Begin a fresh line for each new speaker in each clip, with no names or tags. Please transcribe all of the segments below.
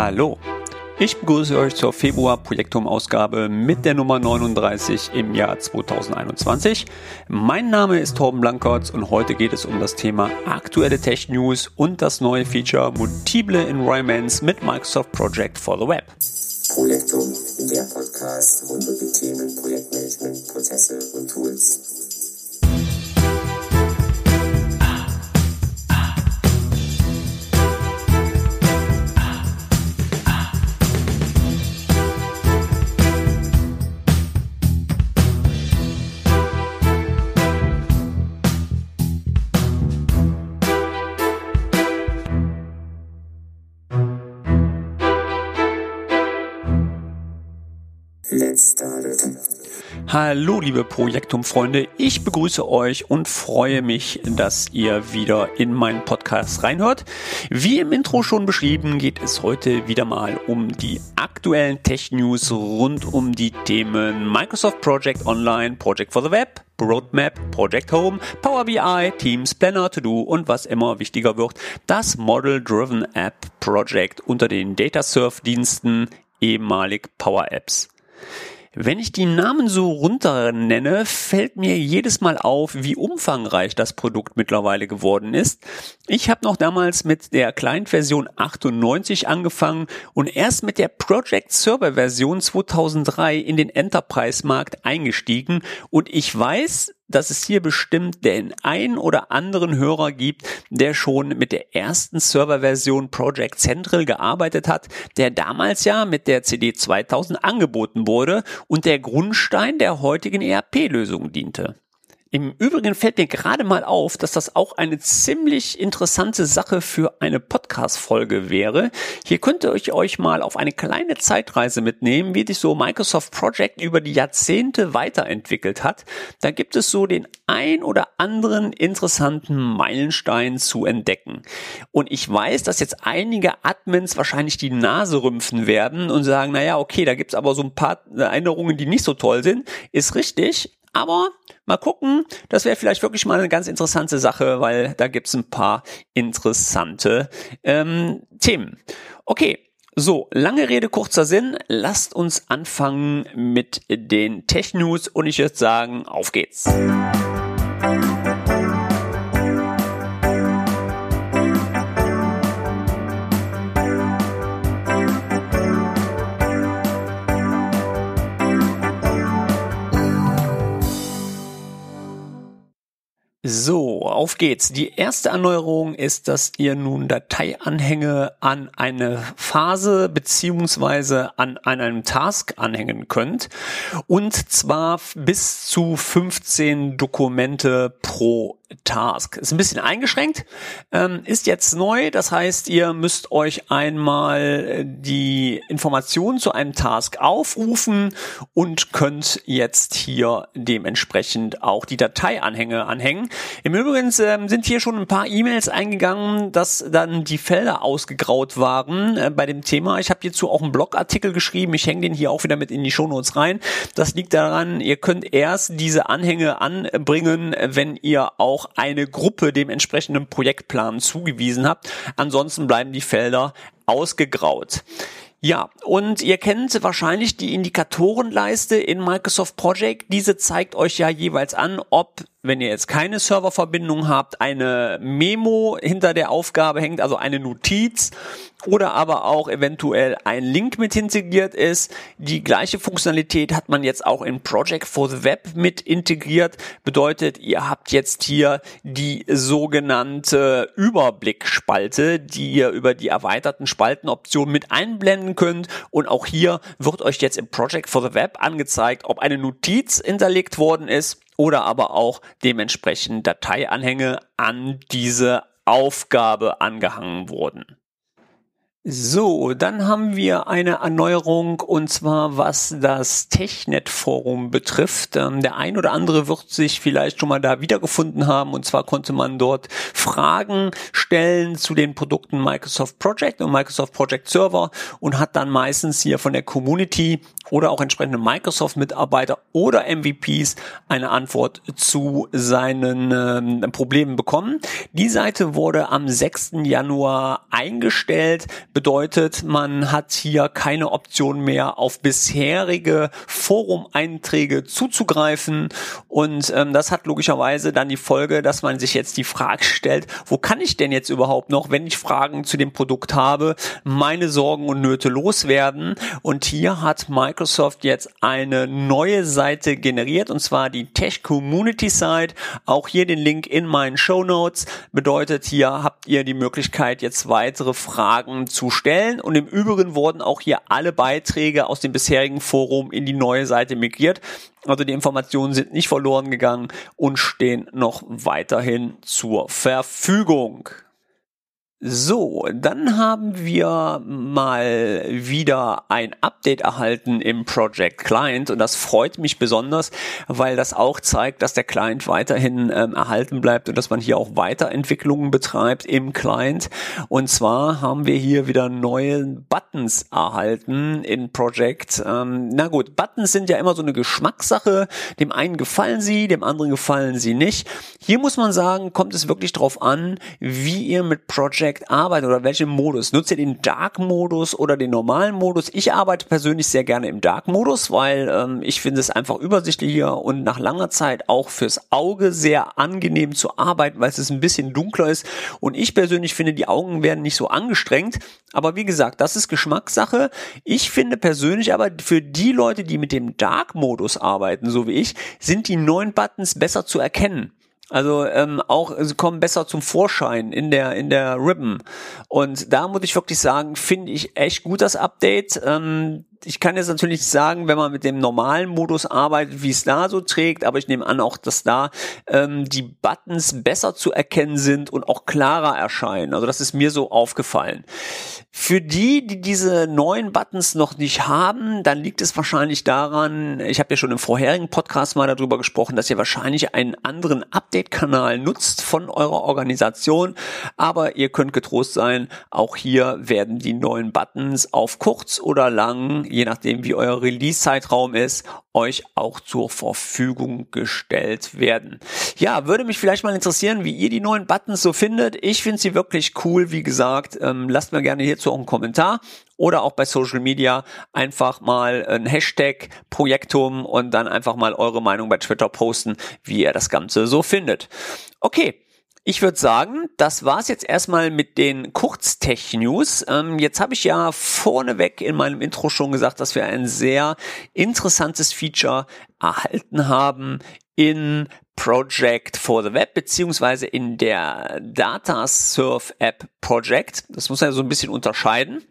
Hallo, ich begrüße euch zur Februar-Projektum-Ausgabe mit der Nummer 39 im Jahr 2021. Mein Name ist Torben Blankertz und heute geht es um das Thema aktuelle Tech-News und das neue Feature Multiple Environments mit Microsoft Project for the Web.
Projektum, der Podcast rund um die Themen Projektmanagement, Prozesse und Tools.
Hallo liebe Projektum-Freunde, ich begrüße euch und freue mich, dass ihr wieder in meinen Podcast reinhört. Wie im Intro schon beschrieben, geht es heute wieder mal um die aktuellen Tech-News rund um die Themen Microsoft Project Online, Project for the Web, Roadmap, Project Home, Power BI, Teams, Planner, To-Do und was immer wichtiger wird, das Model-Driven App Project unter den Datasurf-Diensten, ehemalig Power Apps. Wenn ich die Namen so runter nenne, fällt mir jedes Mal auf, wie umfangreich das Produkt mittlerweile geworden ist. Ich habe noch damals mit der Client-Version 98 angefangen und erst mit der Project Server Version 2003 in den Enterprise-Markt eingestiegen und ich weiß, dass es hier bestimmt den ein oder anderen Hörer gibt, der schon mit der ersten Serverversion Project Central gearbeitet hat, der damals ja mit der CD 2000 angeboten wurde und der Grundstein der heutigen ERP-Lösung diente. Im Übrigen fällt mir gerade mal auf, dass das auch eine ziemlich interessante Sache für eine Podcast-Folge wäre. Hier könnte ich euch mal auf eine kleine Zeitreise mitnehmen, wie sich so Microsoft Project über die Jahrzehnte weiterentwickelt hat. Da gibt es so den ein oder anderen interessanten Meilenstein zu entdecken. Und ich weiß, dass jetzt einige Admins wahrscheinlich die Nase rümpfen werden und sagen, naja, okay, da gibt's aber so ein paar Erinnerungen, die nicht so toll sind. Ist richtig, aber mal gucken, das wäre vielleicht wirklich mal eine ganz interessante Sache, weil da gibt's ein paar interessante ähm, Themen. Okay, so, lange Rede, kurzer Sinn. Lasst uns anfangen mit den Tech-News und ich würde sagen, auf geht's. So, auf geht's. Die erste Erneuerung ist, dass ihr nun Dateianhänge an eine Phase beziehungsweise an, an einem Task anhängen könnt. Und zwar bis zu 15 Dokumente pro Task. Ist ein bisschen eingeschränkt, ähm, ist jetzt neu. Das heißt, ihr müsst euch einmal die Informationen zu einem Task aufrufen und könnt jetzt hier dementsprechend auch die Dateianhänge anhängen. Im Übrigen ähm, sind hier schon ein paar E-Mails eingegangen, dass dann die Felder ausgegraut waren äh, bei dem Thema. Ich habe hierzu auch einen Blogartikel geschrieben. Ich hänge den hier auch wieder mit in die Shownotes rein. Das liegt daran, ihr könnt erst diese Anhänge anbringen, wenn ihr auch auch eine Gruppe dem entsprechenden Projektplan zugewiesen habt. Ansonsten bleiben die Felder ausgegraut. Ja, und ihr kennt wahrscheinlich die Indikatorenleiste in Microsoft Project. Diese zeigt euch ja jeweils an, ob wenn ihr jetzt keine Serververbindung habt, eine Memo hinter der Aufgabe hängt, also eine Notiz oder aber auch eventuell ein Link mit integriert ist. Die gleiche Funktionalität hat man jetzt auch in Project for the Web mit integriert. Bedeutet, ihr habt jetzt hier die sogenannte Überblickspalte, die ihr über die erweiterten Spaltenoptionen mit einblenden könnt. Und auch hier wird euch jetzt im Project for the Web angezeigt, ob eine Notiz hinterlegt worden ist oder aber auch dementsprechend Dateianhänge an diese Aufgabe angehangen wurden. So, dann haben wir eine Erneuerung und zwar was das Technet-Forum betrifft. Ähm, der ein oder andere wird sich vielleicht schon mal da wiedergefunden haben und zwar konnte man dort Fragen stellen zu den Produkten Microsoft Project und Microsoft Project Server und hat dann meistens hier von der Community oder auch entsprechende Microsoft-Mitarbeiter oder MVPs eine Antwort zu seinen ähm, Problemen bekommen. Die Seite wurde am 6. Januar eingestellt, bedeutet, man hat hier keine Option mehr auf bisherige Forum-Einträge zuzugreifen und ähm, das hat logischerweise dann die Folge, dass man sich jetzt die Frage stellt, wo kann ich denn jetzt überhaupt noch, wenn ich Fragen zu dem Produkt habe, meine Sorgen und Nöte loswerden und hier hat Microsoft jetzt eine neue Seite generiert und zwar die Tech Community Site. Auch hier den Link in meinen Show Notes. Bedeutet, hier habt ihr die Möglichkeit, jetzt weitere Fragen zu stellen. Und im Übrigen wurden auch hier alle Beiträge aus dem bisherigen Forum in die neue Seite migriert. Also die Informationen sind nicht verloren gegangen und stehen noch weiterhin zur Verfügung. So, dann haben wir mal wieder ein Update erhalten im Project Client und das freut mich besonders, weil das auch zeigt, dass der Client weiterhin ähm, erhalten bleibt und dass man hier auch Weiterentwicklungen betreibt im Client. Und zwar haben wir hier wieder neue Buttons erhalten in Project. Ähm, na gut, Buttons sind ja immer so eine Geschmackssache. Dem einen gefallen sie, dem anderen gefallen sie nicht. Hier muss man sagen, kommt es wirklich drauf an, wie ihr mit Project Project arbeitet oder welchen Modus? Nutzt ihr den Dark-Modus oder den normalen Modus? Ich arbeite persönlich sehr gerne im Dark-Modus, weil ähm, ich finde es einfach übersichtlicher und nach langer Zeit auch fürs Auge sehr angenehm zu arbeiten, weil es ein bisschen dunkler ist. Und ich persönlich finde, die Augen werden nicht so angestrengt. Aber wie gesagt, das ist Geschmackssache. Ich finde persönlich aber für die Leute, die mit dem Dark-Modus arbeiten, so wie ich, sind die neuen Buttons besser zu erkennen. Also ähm, auch sie kommen besser zum Vorschein in der in der Ribbon und da muss ich wirklich sagen, finde ich echt gut das Update. Ähm, ich kann jetzt natürlich sagen, wenn man mit dem normalen Modus arbeitet, wie es da so trägt, aber ich nehme an auch, dass da ähm, die Buttons besser zu erkennen sind und auch klarer erscheinen. Also das ist mir so aufgefallen. Für die, die diese neuen Buttons noch nicht haben, dann liegt es wahrscheinlich daran, ich habe ja schon im vorherigen Podcast mal darüber gesprochen, dass ihr wahrscheinlich einen anderen Update-Kanal nutzt von eurer Organisation, aber ihr könnt getrost sein, auch hier werden die neuen Buttons auf kurz oder lang je nachdem wie euer Release-Zeitraum ist, euch auch zur Verfügung gestellt werden. Ja, würde mich vielleicht mal interessieren, wie ihr die neuen Buttons so findet. Ich finde sie wirklich cool, wie gesagt. Ähm, lasst mir gerne hierzu auch einen Kommentar oder auch bei Social Media einfach mal ein Hashtag Projektum und dann einfach mal eure Meinung bei Twitter posten, wie ihr das Ganze so findet. Okay. Ich würde sagen, das war's jetzt erstmal mit den Kurztech-News. Ähm, jetzt habe ich ja vorneweg in meinem Intro schon gesagt, dass wir ein sehr interessantes Feature erhalten haben in Project for the Web beziehungsweise in der Data Surf App Project. Das muss man ja so ein bisschen unterscheiden.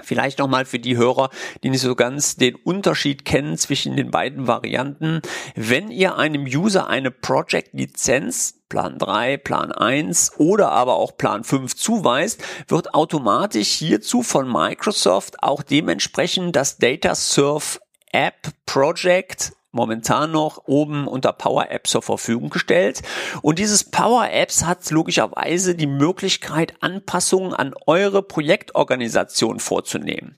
Vielleicht nochmal für die Hörer, die nicht so ganz den Unterschied kennen zwischen den beiden Varianten. Wenn ihr einem User eine Project-Lizenz Plan 3, Plan 1 oder aber auch Plan 5 zuweist, wird automatisch hierzu von Microsoft auch dementsprechend das Data Surf App Project momentan noch oben unter Power Apps zur Verfügung gestellt. Und dieses Power Apps hat logischerweise die Möglichkeit, Anpassungen an eure Projektorganisation vorzunehmen.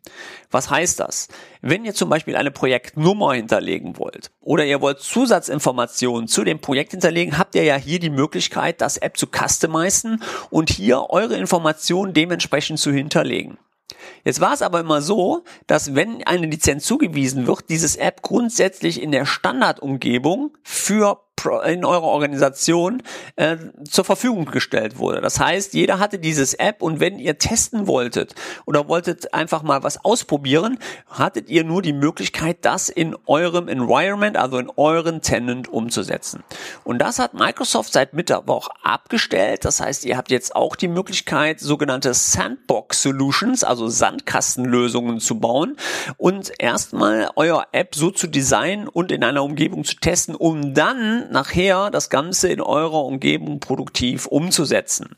Was heißt das? Wenn ihr zum Beispiel eine Projektnummer hinterlegen wollt oder ihr wollt Zusatzinformationen zu dem Projekt hinterlegen, habt ihr ja hier die Möglichkeit, das App zu customizen und hier eure Informationen dementsprechend zu hinterlegen. Jetzt war es aber immer so, dass wenn eine Lizenz zugewiesen wird, dieses App grundsätzlich in der Standardumgebung für in eurer Organisation äh, zur Verfügung gestellt wurde. Das heißt, jeder hatte dieses App und wenn ihr testen wolltet oder wolltet einfach mal was ausprobieren, hattet ihr nur die Möglichkeit, das in eurem Environment, also in euren Tenant umzusetzen. Und das hat Microsoft seit Mittwoch abgestellt. Das heißt, ihr habt jetzt auch die Möglichkeit, sogenannte Sandbox Solutions, also Sandkastenlösungen zu bauen und erstmal euer App so zu designen und in einer Umgebung zu testen, um dann nachher das Ganze in eurer Umgebung produktiv umzusetzen.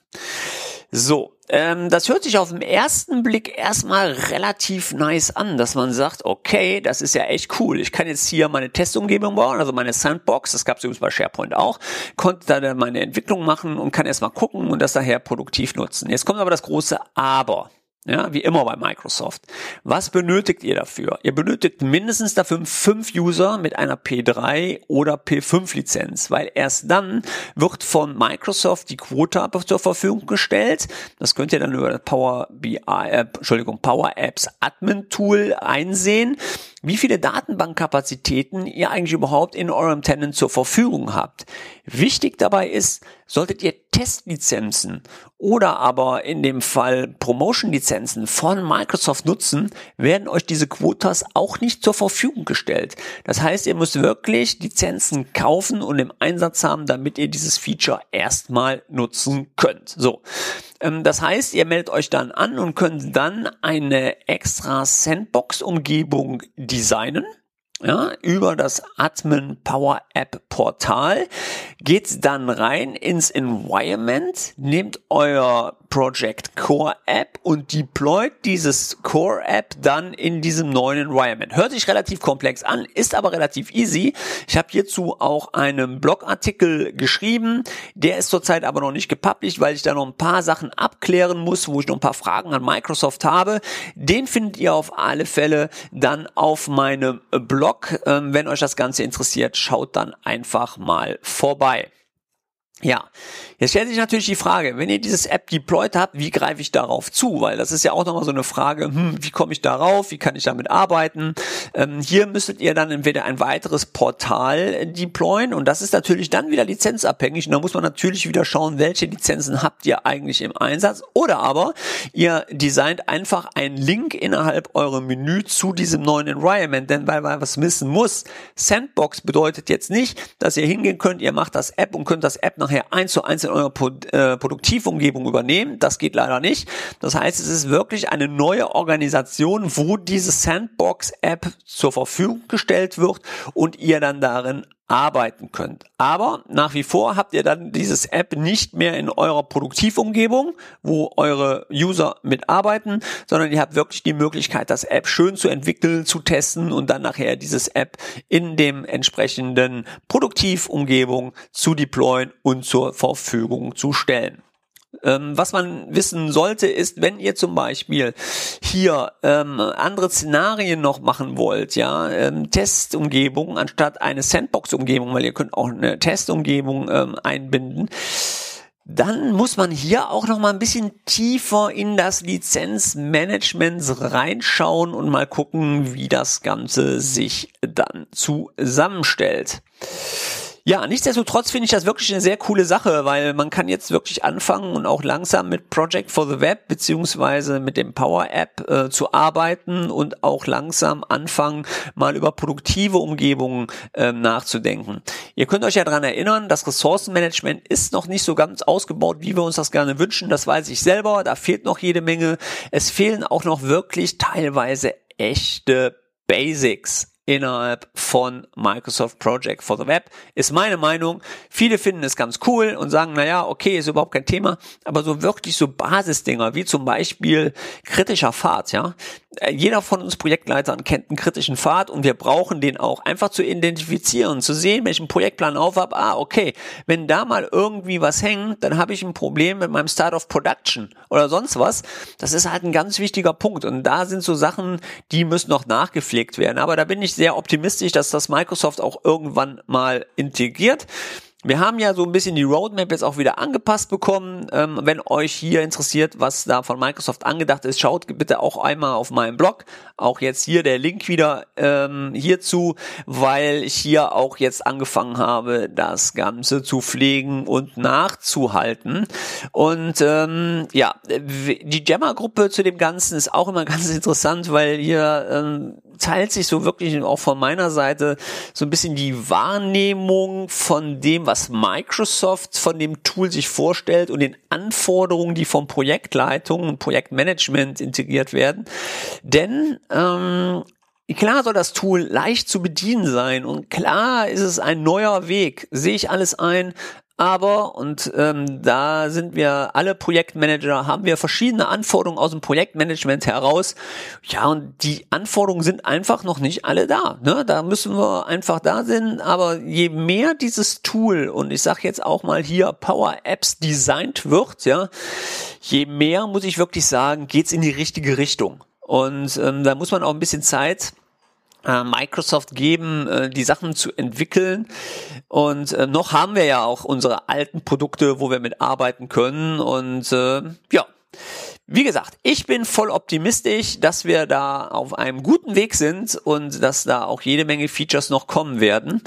So, ähm, das hört sich auf den ersten Blick erstmal relativ nice an, dass man sagt, okay, das ist ja echt cool. Ich kann jetzt hier meine Testumgebung bauen, also meine Sandbox, das gab es übrigens bei SharePoint auch, konnte da meine Entwicklung machen und kann erstmal gucken und das daher produktiv nutzen. Jetzt kommt aber das große Aber. Ja, wie immer bei Microsoft. Was benötigt ihr dafür? Ihr benötigt mindestens dafür fünf User mit einer P3 oder P5 Lizenz, weil erst dann wird von Microsoft die Quota zur Verfügung gestellt. Das könnt ihr dann über das Power BI, äh, Entschuldigung, Power Apps Admin Tool einsehen wie viele Datenbankkapazitäten ihr eigentlich überhaupt in eurem Tenant zur Verfügung habt. Wichtig dabei ist, solltet ihr Testlizenzen oder aber in dem Fall Promotion-Lizenzen von Microsoft nutzen, werden euch diese Quotas auch nicht zur Verfügung gestellt. Das heißt, ihr müsst wirklich Lizenzen kaufen und im Einsatz haben, damit ihr dieses Feature erstmal nutzen könnt. So. Ähm, das heißt, ihr meldet euch dann an und könnt dann eine extra Sandbox-Umgebung designen ja, über das Admin Power App Portal, geht dann rein ins Environment, nehmt euer Project Core App und deployt dieses Core App dann in diesem neuen Environment. Hört sich relativ komplex an, ist aber relativ easy. Ich habe hierzu auch einen Blogartikel geschrieben, der ist zurzeit aber noch nicht gepublished, weil ich da noch ein paar Sachen abklären muss, wo ich noch ein paar Fragen an Microsoft habe. Den findet ihr auf alle Fälle dann auf meinem Blog. Ähm, wenn euch das Ganze interessiert, schaut dann einfach mal vorbei. Ja, jetzt stellt sich natürlich die Frage, wenn ihr dieses App deployed habt, wie greife ich darauf zu? Weil das ist ja auch nochmal so eine Frage, hm, wie komme ich darauf, wie kann ich damit arbeiten? Ähm, hier müsstet ihr dann entweder ein weiteres Portal deployen und das ist natürlich dann wieder lizenzabhängig und da muss man natürlich wieder schauen, welche Lizenzen habt ihr eigentlich im Einsatz oder aber ihr designt einfach einen Link innerhalb eurem Menü zu diesem neuen Environment, denn weil man was wissen muss, Sandbox bedeutet jetzt nicht, dass ihr hingehen könnt, ihr macht das App und könnt das App nachher eins zu eins in eurer Pro äh, Produktivumgebung übernehmen. Das geht leider nicht. Das heißt, es ist wirklich eine neue Organisation, wo diese Sandbox-App zur Verfügung gestellt wird und ihr dann darin arbeiten könnt. Aber nach wie vor habt ihr dann dieses App nicht mehr in eurer Produktivumgebung, wo eure User mitarbeiten, sondern ihr habt wirklich die Möglichkeit, das App schön zu entwickeln, zu testen und dann nachher dieses App in dem entsprechenden Produktivumgebung zu deployen und zur Verfügung zu stellen. Ähm, was man wissen sollte, ist, wenn ihr zum Beispiel hier ähm, andere Szenarien noch machen wollt, ja, ähm, Testumgebung anstatt eine Sandbox-Umgebung, weil ihr könnt auch eine Testumgebung ähm, einbinden, dann muss man hier auch noch mal ein bisschen tiefer in das Lizenzmanagement reinschauen und mal gucken, wie das Ganze sich dann zusammenstellt. Ja, nichtsdestotrotz finde ich das wirklich eine sehr coole Sache, weil man kann jetzt wirklich anfangen und auch langsam mit Project for the Web beziehungsweise mit dem Power App äh, zu arbeiten und auch langsam anfangen, mal über produktive Umgebungen äh, nachzudenken. Ihr könnt euch ja daran erinnern, das Ressourcenmanagement ist noch nicht so ganz ausgebaut, wie wir uns das gerne wünschen. Das weiß ich selber. Da fehlt noch jede Menge. Es fehlen auch noch wirklich teilweise echte Basics innerhalb von Microsoft Project for the Web. Ist meine Meinung. Viele finden es ganz cool und sagen, naja, okay, ist überhaupt kein Thema. Aber so wirklich so Basisdinger, wie zum Beispiel kritischer Pfad, ja. Äh, jeder von uns Projektleitern kennt einen kritischen Pfad und wir brauchen den auch einfach zu identifizieren, zu sehen, wenn ich einen Projektplan auf habe, ah, okay, wenn da mal irgendwie was hängt, dann habe ich ein Problem mit meinem Start of Production oder sonst was. Das ist halt ein ganz wichtiger Punkt und da sind so Sachen, die müssen noch nachgepflegt werden. Aber da bin ich sehr optimistisch, dass das Microsoft auch irgendwann mal integriert. Wir haben ja so ein bisschen die Roadmap jetzt auch wieder angepasst bekommen. Ähm, wenn euch hier interessiert, was da von Microsoft angedacht ist, schaut bitte auch einmal auf meinem Blog. Auch jetzt hier der Link wieder ähm, hierzu, weil ich hier auch jetzt angefangen habe, das Ganze zu pflegen und nachzuhalten. Und ähm, ja, die Jammer-Gruppe zu dem Ganzen ist auch immer ganz interessant, weil hier ähm, teilt sich so wirklich auch von meiner Seite so ein bisschen die Wahrnehmung von dem, was Microsoft von dem Tool sich vorstellt und den Anforderungen, die vom Projektleitung und Projektmanagement integriert werden. Denn ähm, Klar soll das Tool leicht zu bedienen sein und klar ist es ein neuer Weg, sehe ich alles ein, aber, und ähm, da sind wir alle Projektmanager, haben wir verschiedene Anforderungen aus dem Projektmanagement heraus. Ja, und die Anforderungen sind einfach noch nicht alle da. Ne? Da müssen wir einfach da sein. Aber je mehr dieses Tool, und ich sage jetzt auch mal hier Power Apps designt wird, ja, je mehr muss ich wirklich sagen, geht's in die richtige Richtung. Und ähm, da muss man auch ein bisschen Zeit Microsoft geben, äh, die Sachen zu entwickeln. Und äh, noch haben wir ja auch unsere alten Produkte, wo wir mitarbeiten können. Und äh, ja, wie gesagt, ich bin voll optimistisch, dass wir da auf einem guten Weg sind und dass da auch jede Menge Features noch kommen werden.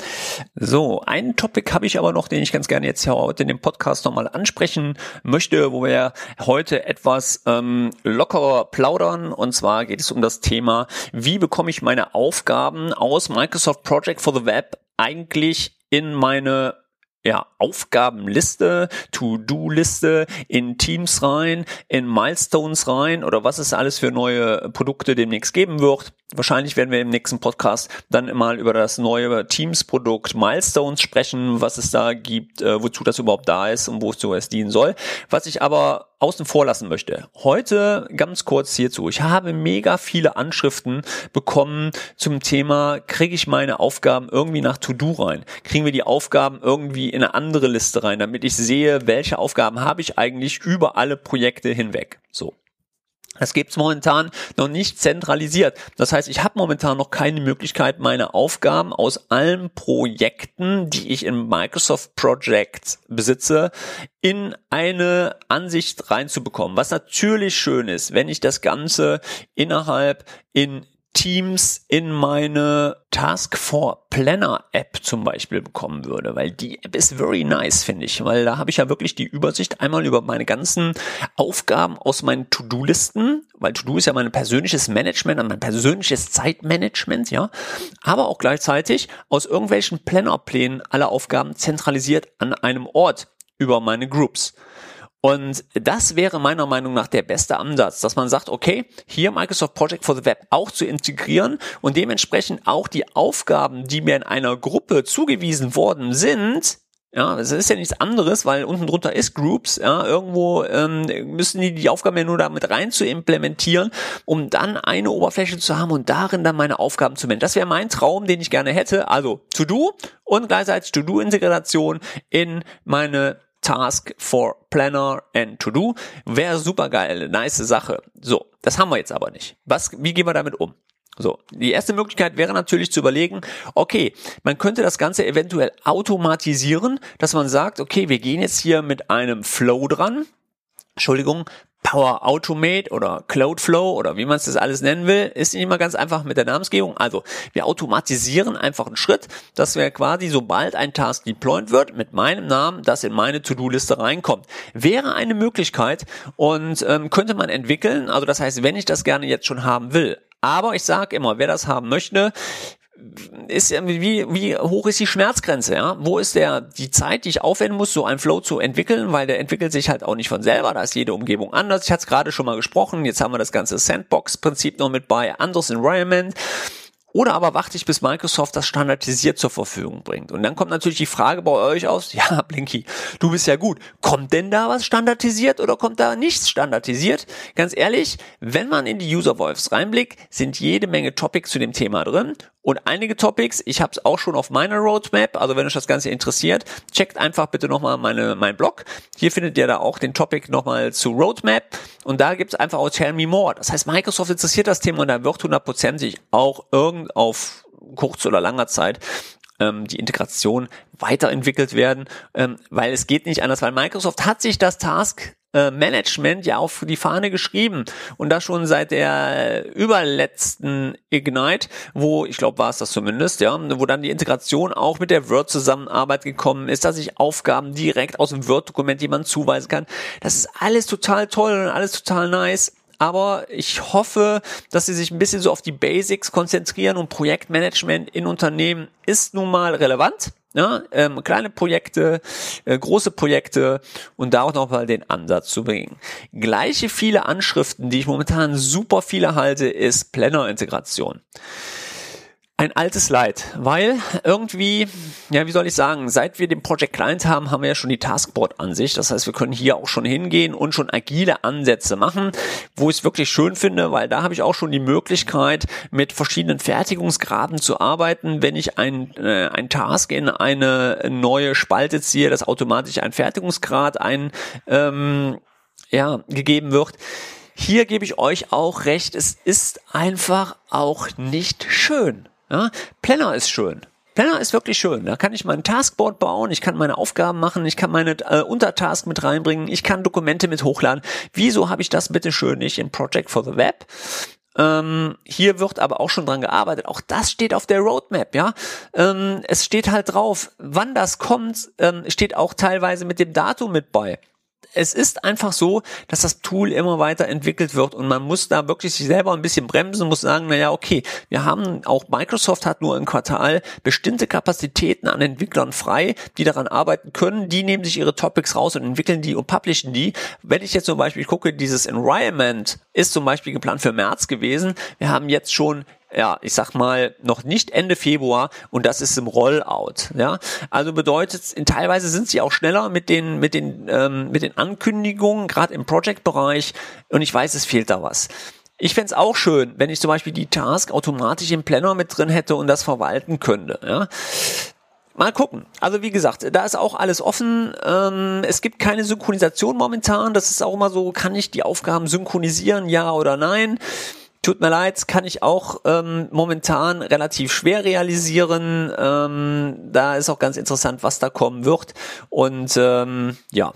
So, einen Topic habe ich aber noch, den ich ganz gerne jetzt hier heute in dem Podcast nochmal ansprechen möchte, wo wir heute etwas ähm, lockerer plaudern. Und zwar geht es um das Thema, wie bekomme ich meine Aufgaben aus Microsoft Project for the Web eigentlich in meine ja, Aufgabenliste, To-Do-Liste in Teams rein, in Milestones rein oder was es alles für neue Produkte demnächst geben wird. Wahrscheinlich werden wir im nächsten Podcast dann mal über das neue Teams-Produkt Milestones sprechen, was es da gibt, äh, wozu das überhaupt da ist und wozu es dienen soll. Was ich aber außen vor lassen möchte. Heute ganz kurz hierzu. Ich habe mega viele Anschriften bekommen zum Thema, kriege ich meine Aufgaben irgendwie nach To-Do rein? Kriegen wir die Aufgaben irgendwie in eine andere Liste rein, damit ich sehe, welche Aufgaben habe ich eigentlich über alle Projekte hinweg? So. Das gibt's momentan noch nicht zentralisiert. Das heißt, ich habe momentan noch keine Möglichkeit, meine Aufgaben aus allen Projekten, die ich in Microsoft Project besitze, in eine Ansicht reinzubekommen. Was natürlich schön ist, wenn ich das Ganze innerhalb in Teams in meine Task for Planner App zum Beispiel bekommen würde, weil die App ist very nice, finde ich, weil da habe ich ja wirklich die Übersicht einmal über meine ganzen Aufgaben aus meinen To-Do-Listen, weil To-Do ist ja mein persönliches Management, mein persönliches Zeitmanagement, ja, aber auch gleichzeitig aus irgendwelchen Plannerplänen alle Aufgaben zentralisiert an einem Ort über meine Groups. Und das wäre meiner Meinung nach der beste Ansatz, dass man sagt, okay, hier Microsoft Project for the Web auch zu integrieren und dementsprechend auch die Aufgaben, die mir in einer Gruppe zugewiesen worden sind, ja, das ist ja nichts anderes, weil unten drunter ist Groups, ja, irgendwo ähm, müssen die die Aufgaben ja nur damit rein zu implementieren, um dann eine Oberfläche zu haben und darin dann meine Aufgaben zu nennen. Das wäre mein Traum, den ich gerne hätte. Also To-Do und gleichzeitig To-Do-Integration in meine Task for Planner and To Do. Wäre super geil, nice Sache. So, das haben wir jetzt aber nicht. Was, wie gehen wir damit um? So, die erste Möglichkeit wäre natürlich zu überlegen, okay, man könnte das Ganze eventuell automatisieren, dass man sagt, okay, wir gehen jetzt hier mit einem Flow dran. Entschuldigung, Power Automate oder Cloudflow oder wie man es das alles nennen will, ist nicht immer ganz einfach mit der Namensgebung. Also wir automatisieren einfach einen Schritt, dass wir quasi, sobald ein Task deployed wird, mit meinem Namen, das in meine To-Do-Liste reinkommt. Wäre eine Möglichkeit und ähm, könnte man entwickeln. Also das heißt, wenn ich das gerne jetzt schon haben will, aber ich sage immer, wer das haben möchte, ist wie, wie hoch ist die Schmerzgrenze, ja? Wo ist der, die Zeit, die ich aufwenden muss, so einen Flow zu entwickeln, weil der entwickelt sich halt auch nicht von selber, da ist jede Umgebung anders. Ich hatte es gerade schon mal gesprochen, jetzt haben wir das ganze Sandbox-Prinzip noch mit bei, anderes Environment. Oder aber warte ich, bis Microsoft das standardisiert zur Verfügung bringt. Und dann kommt natürlich die Frage bei euch aus, ja, Blinky, du bist ja gut. Kommt denn da was standardisiert oder kommt da nichts standardisiert? Ganz ehrlich, wenn man in die User Wolves reinblickt, sind jede Menge Topics zu dem Thema drin. Und einige Topics, ich habe es auch schon auf meiner Roadmap, also wenn euch das Ganze interessiert, checkt einfach bitte nochmal meine, mein Blog. Hier findet ihr da auch den Topic nochmal zu Roadmap und da gibt's einfach auch Tell Me More. Das heißt, Microsoft interessiert das Thema und da wird hundertprozentig auch irgend auf kurz oder langer Zeit ähm, die Integration weiterentwickelt werden, ähm, weil es geht nicht anders, weil Microsoft hat sich das Task äh, Management ja auf die Fahne geschrieben und das schon seit der überletzten Ignite, wo ich glaube war es das zumindest, ja, wo dann die Integration auch mit der Word Zusammenarbeit gekommen ist, dass ich Aufgaben direkt aus dem Word Dokument jemand zuweisen kann. Das ist alles total toll und alles total nice. Aber ich hoffe, dass sie sich ein bisschen so auf die Basics konzentrieren und Projektmanagement in Unternehmen ist nun mal relevant. Ja, ähm, kleine Projekte, äh, große Projekte und da auch nochmal den Ansatz zu bringen. Gleiche viele Anschriften, die ich momentan super viele halte, ist Planner-Integration. Ein altes Leid, weil irgendwie, ja, wie soll ich sagen, seit wir den Project Client haben, haben wir ja schon die Taskboard-Ansicht. Das heißt, wir können hier auch schon hingehen und schon agile Ansätze machen, wo ich es wirklich schön finde, weil da habe ich auch schon die Möglichkeit, mit verschiedenen Fertigungsgraden zu arbeiten. Wenn ich ein, äh, ein Task in eine neue Spalte ziehe, dass automatisch ein Fertigungsgrad ein, ähm, ja, gegeben wird. Hier gebe ich euch auch recht, es ist einfach auch nicht schön. Ja, Planner ist schön. Planner ist wirklich schön. Da kann ich mein Taskboard bauen, ich kann meine Aufgaben machen, ich kann meine äh, Untertask mit reinbringen, ich kann Dokumente mit hochladen. Wieso habe ich das bitte schön nicht im Project for the Web? Ähm, hier wird aber auch schon dran gearbeitet. Auch das steht auf der Roadmap, ja. Ähm, es steht halt drauf, wann das kommt, ähm, steht auch teilweise mit dem Datum mit bei es ist einfach so, dass das Tool immer weiter entwickelt wird und man muss da wirklich sich selber ein bisschen bremsen, muss sagen, naja, okay, wir haben auch Microsoft hat nur im Quartal bestimmte Kapazitäten an Entwicklern frei, die daran arbeiten können, die nehmen sich ihre Topics raus und entwickeln die und publishen die. Wenn ich jetzt zum Beispiel gucke, dieses Environment ist zum Beispiel geplant für März gewesen. Wir haben jetzt schon ja, ich sag mal, noch nicht Ende Februar und das ist im Rollout. Ja, also bedeutet, teilweise sind sie auch schneller mit den mit den ähm, mit den Ankündigungen, gerade im Project-Bereich. Und ich weiß, es fehlt da was. Ich fände auch schön, wenn ich zum Beispiel die Task automatisch im Planner mit drin hätte und das verwalten könnte. Ja. Mal gucken. Also wie gesagt, da ist auch alles offen. Ähm, es gibt keine Synchronisation momentan. Das ist auch immer so, kann ich die Aufgaben synchronisieren, ja oder nein? Tut mir leid, kann ich auch ähm, momentan relativ schwer realisieren. Ähm, da ist auch ganz interessant, was da kommen wird. Und ähm, ja.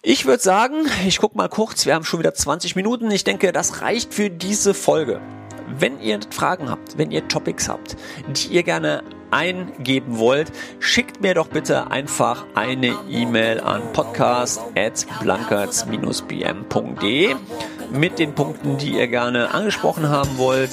Ich würde sagen, ich guck mal kurz, wir haben schon wieder 20 Minuten. Ich denke, das reicht für diese Folge. Wenn ihr Fragen habt, wenn ihr Topics habt, die ihr gerne eingeben wollt, schickt mir doch bitte einfach eine E-Mail an podcast.blankertz-bm.de mit den Punkten, die ihr gerne angesprochen haben wollt.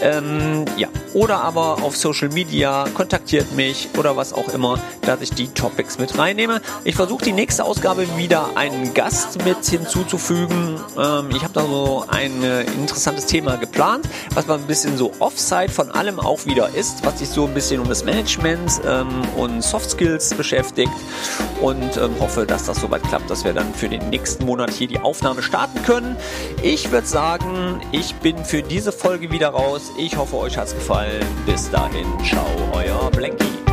Ähm, ja, oder aber auf Social Media kontaktiert mich oder was auch immer, dass ich die Topics mit reinnehme. Ich versuche die nächste Ausgabe wieder einen Gast mit hinzuzufügen. Ähm, ich habe da so ein äh, interessantes Thema geplant, was mal ein bisschen so Offside von allem auch wieder ist, was sich so ein bisschen um das Management ähm, und Soft Skills beschäftigt und ähm, hoffe, dass das soweit klappt, dass wir dann für den nächsten Monat hier die Aufnahme starten können. Ich würde sagen, ich bin für diese Folge wieder raus. Ich hoffe, euch hat's gefallen. Bis dahin, ciao, euer Blanky.